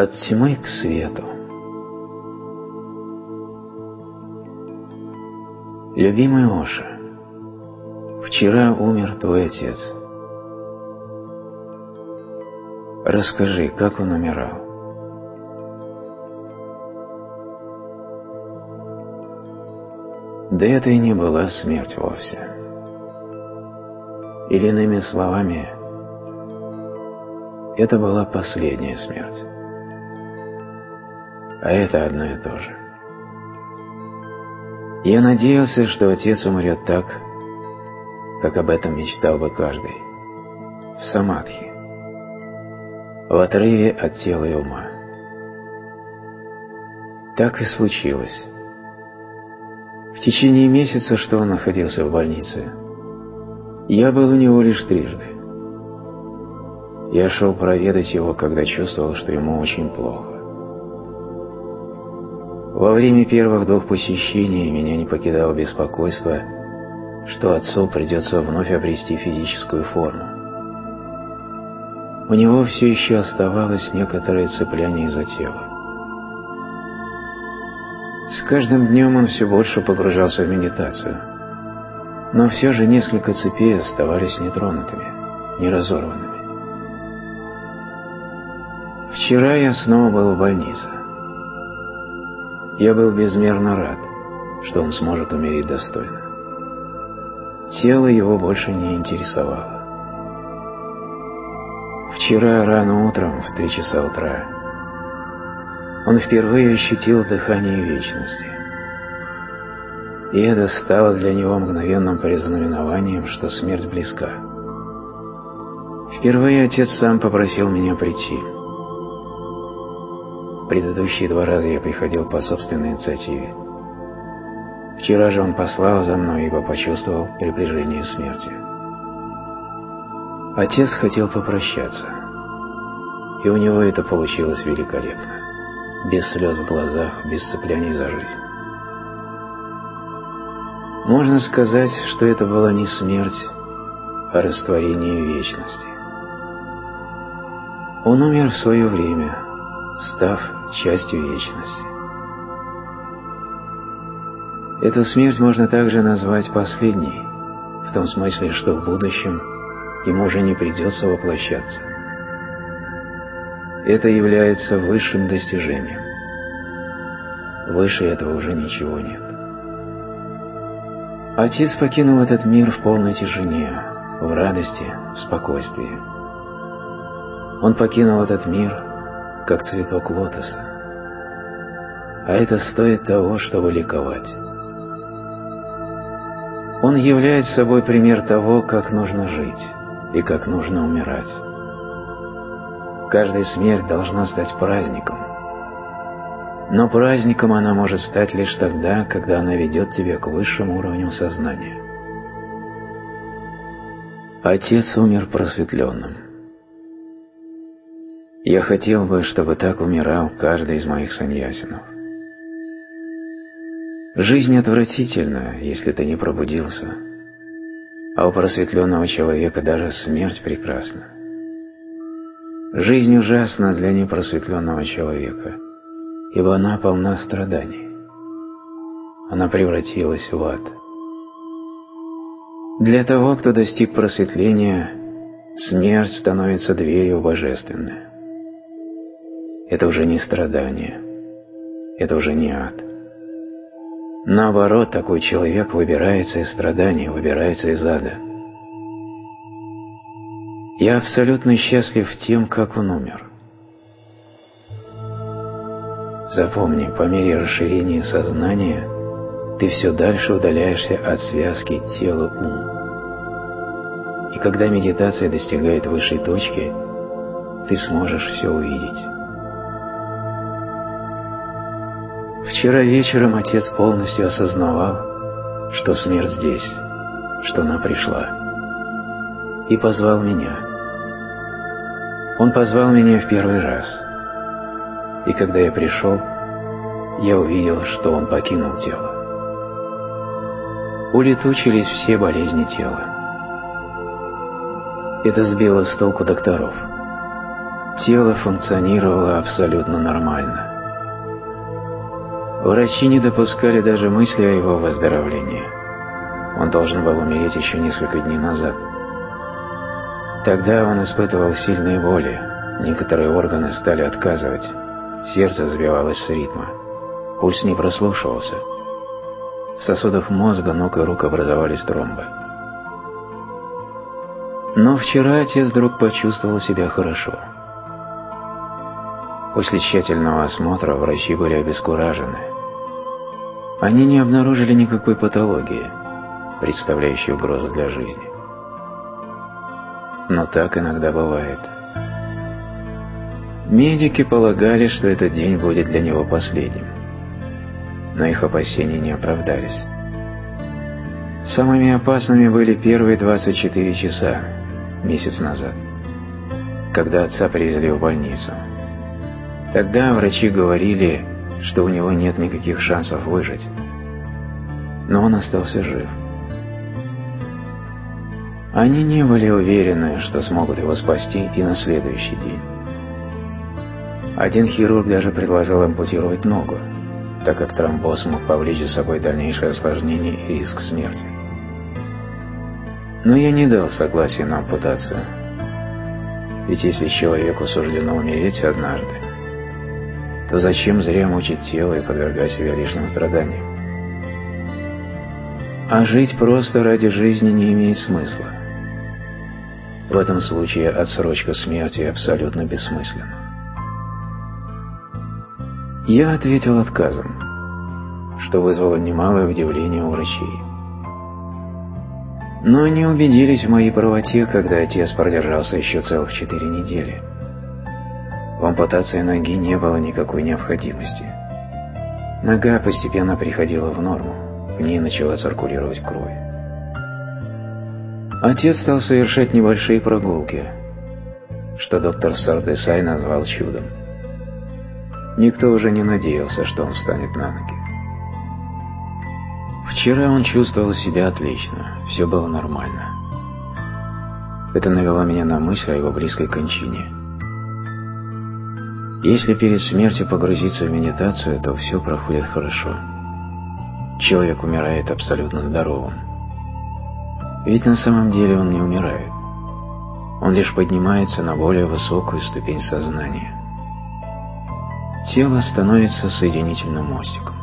От тьмы к свету. Любимый Оша, вчера умер твой отец. Расскажи, как он умирал. Да это и не была смерть вовсе. Или иными словами, это была последняя смерть. А это одно и то же. Я надеялся, что отец умрет так, как об этом мечтал бы каждый, в самадхи, в отрыве от тела и ума. Так и случилось. В течение месяца, что он находился в больнице, я был у него лишь трижды. Я шел проведать его, когда чувствовал, что ему очень плохо. Во время первых двух посещений меня не покидало беспокойство, что отцу придется вновь обрести физическую форму. У него все еще оставалось некоторое цепляние за тело. С каждым днем он все больше погружался в медитацию, но все же несколько цепей оставались нетронутыми, неразорванными. Вчера я снова был в больнице. Я был безмерно рад, что он сможет умереть достойно. Тело его больше не интересовало. Вчера рано утром, в три часа утра, он впервые ощутил дыхание вечности. И это стало для него мгновенным признаменованием, что смерть близка. Впервые отец сам попросил меня прийти – Предыдущие два раза я приходил по собственной инициативе. Вчера же он послал за мной, ибо почувствовал приближение смерти. Отец хотел попрощаться, и у него это получилось великолепно, без слез в глазах, без цепляний за жизнь. Можно сказать, что это была не смерть, а растворение вечности. Он умер в свое время, став частью вечности. Эту смерть можно также назвать последней, в том смысле, что в будущем ему уже не придется воплощаться. Это является высшим достижением. Выше этого уже ничего нет. Отец покинул этот мир в полной тишине, в радости, в спокойствии. Он покинул этот мир как цветок лотоса. А это стоит того, чтобы ликовать. Он является собой пример того, как нужно жить и как нужно умирать. Каждая смерть должна стать праздником. Но праздником она может стать лишь тогда, когда она ведет тебя к высшим уровням сознания. Отец умер просветленным. Я хотел бы, чтобы так умирал каждый из моих саньясинов. Жизнь отвратительна, если ты не пробудился, а у просветленного человека даже смерть прекрасна. Жизнь ужасна для непросветленного человека, ибо она полна страданий. Она превратилась в ад. Для того, кто достиг просветления, смерть становится дверью в божественное. Это уже не страдание. Это уже не ад. Наоборот, такой человек выбирается из страдания, выбирается из ада. Я абсолютно счастлив тем, как он умер. Запомни, по мере расширения сознания ты все дальше удаляешься от связки тела-ум. И когда медитация достигает высшей точки, ты сможешь все увидеть. Вчера вечером отец полностью осознавал, что смерть здесь, что она пришла, и позвал меня. Он позвал меня в первый раз, и когда я пришел, я увидел, что он покинул тело. Улетучились все болезни тела. Это сбило с толку докторов. Тело функционировало абсолютно нормально. Врачи не допускали даже мысли о его выздоровлении. Он должен был умереть еще несколько дней назад. Тогда он испытывал сильные боли, некоторые органы стали отказывать, сердце сбивалось с ритма, пульс не прослушивался. В сосудах мозга, ног и рук образовались тромбы. Но вчера отец вдруг почувствовал себя хорошо. После тщательного осмотра врачи были обескуражены. Они не обнаружили никакой патологии, представляющей угрозу для жизни. Но так иногда бывает. Медики полагали, что этот день будет для него последним. Но их опасения не оправдались. Самыми опасными были первые 24 часа, месяц назад, когда отца привезли в больницу. Тогда врачи говорили, что у него нет никаких шансов выжить. Но он остался жив. Они не были уверены, что смогут его спасти и на следующий день. Один хирург даже предложил ампутировать ногу, так как тромбоз мог повлечь за собой дальнейшее осложнение и риск смерти. Но я не дал согласия на ампутацию. Ведь если человеку суждено умереть однажды, то зачем зря мучить тело и подвергать себя лишним страданиям? А жить просто ради жизни не имеет смысла. В этом случае отсрочка смерти абсолютно бессмысленна. Я ответил отказом, что вызвало немалое удивление у врачей. Но они убедились в моей правоте, когда отец продержался еще целых четыре недели. В ампутации ноги не было никакой необходимости. Нога постепенно приходила в норму, в ней начала циркулировать кровь. Отец стал совершать небольшие прогулки, что доктор Сардесай назвал чудом. Никто уже не надеялся, что он встанет на ноги. Вчера он чувствовал себя отлично, все было нормально. Это навело меня на мысль о его близкой кончине – если перед смертью погрузиться в медитацию, то все проходит хорошо. Человек умирает абсолютно здоровым. Ведь на самом деле он не умирает. Он лишь поднимается на более высокую ступень сознания. Тело становится соединительным мостиком.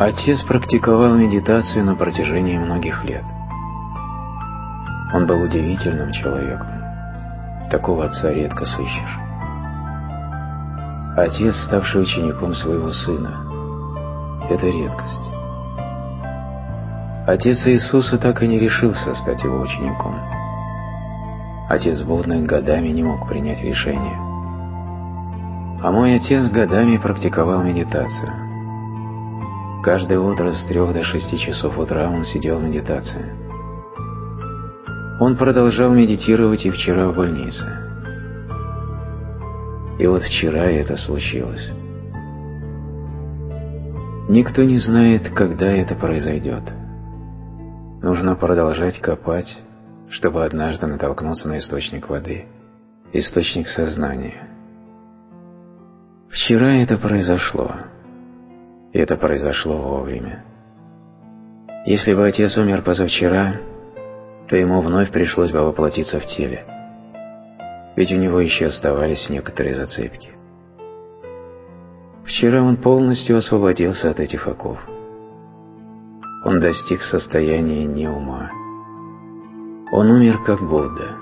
Отец практиковал медитацию на протяжении многих лет. Он был удивительным человеком. Такого отца редко сыщешь. Отец, ставший учеником своего сына, это редкость. Отец Иисуса так и не решился стать его учеником. Отец Будный годами не мог принять решение. А мой отец годами практиковал медитацию. Каждое утро с трех до шести часов утра он сидел в медитации. Он продолжал медитировать и вчера в больнице. И вот вчера это случилось. Никто не знает, когда это произойдет. Нужно продолжать копать, чтобы однажды натолкнуться на источник воды, источник сознания. Вчера это произошло, и это произошло вовремя. Если бы отец умер позавчера, то ему вновь пришлось бы воплотиться в теле, ведь у него еще оставались некоторые зацепки. Вчера он полностью освободился от этих оков. Он достиг состояния не ума. Он умер как Будда.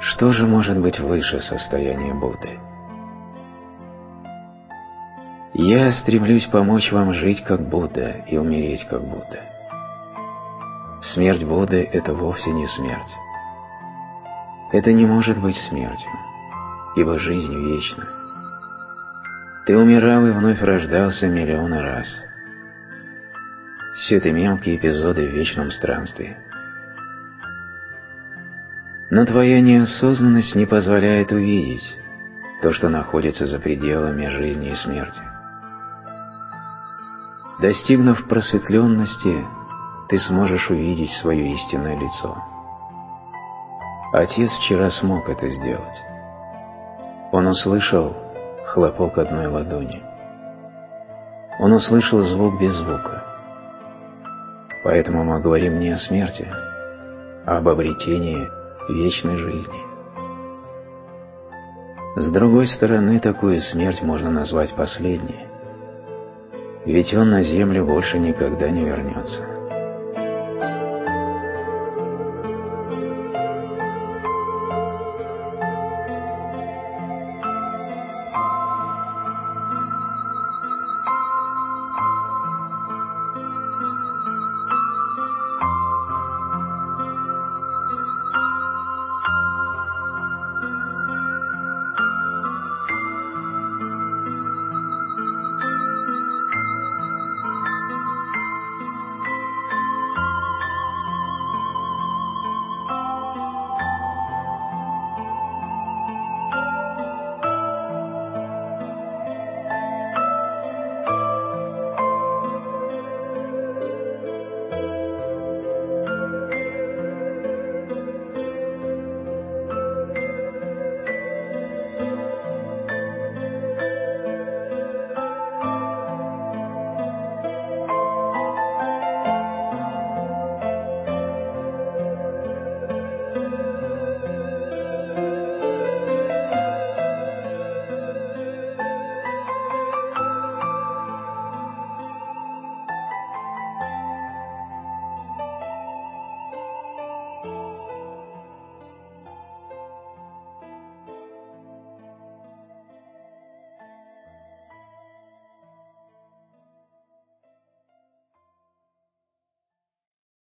Что же может быть выше состояния Будды? Я стремлюсь помочь вам жить как Будда и умереть как Будда. Смерть Будды – это вовсе не смерть. Это не может быть смертью, ибо жизнь вечна. Ты умирал и вновь рождался миллионы раз. Все это мелкие эпизоды в вечном странстве. Но твоя неосознанность не позволяет увидеть то, что находится за пределами жизни и смерти. Достигнув просветленности, ты сможешь увидеть свое истинное лицо. Отец вчера смог это сделать. Он услышал хлопок одной ладони. Он услышал звук без звука. Поэтому мы говорим не о смерти, а об обретении вечной жизни. С другой стороны, такую смерть можно назвать последней, ведь он на землю больше никогда не вернется.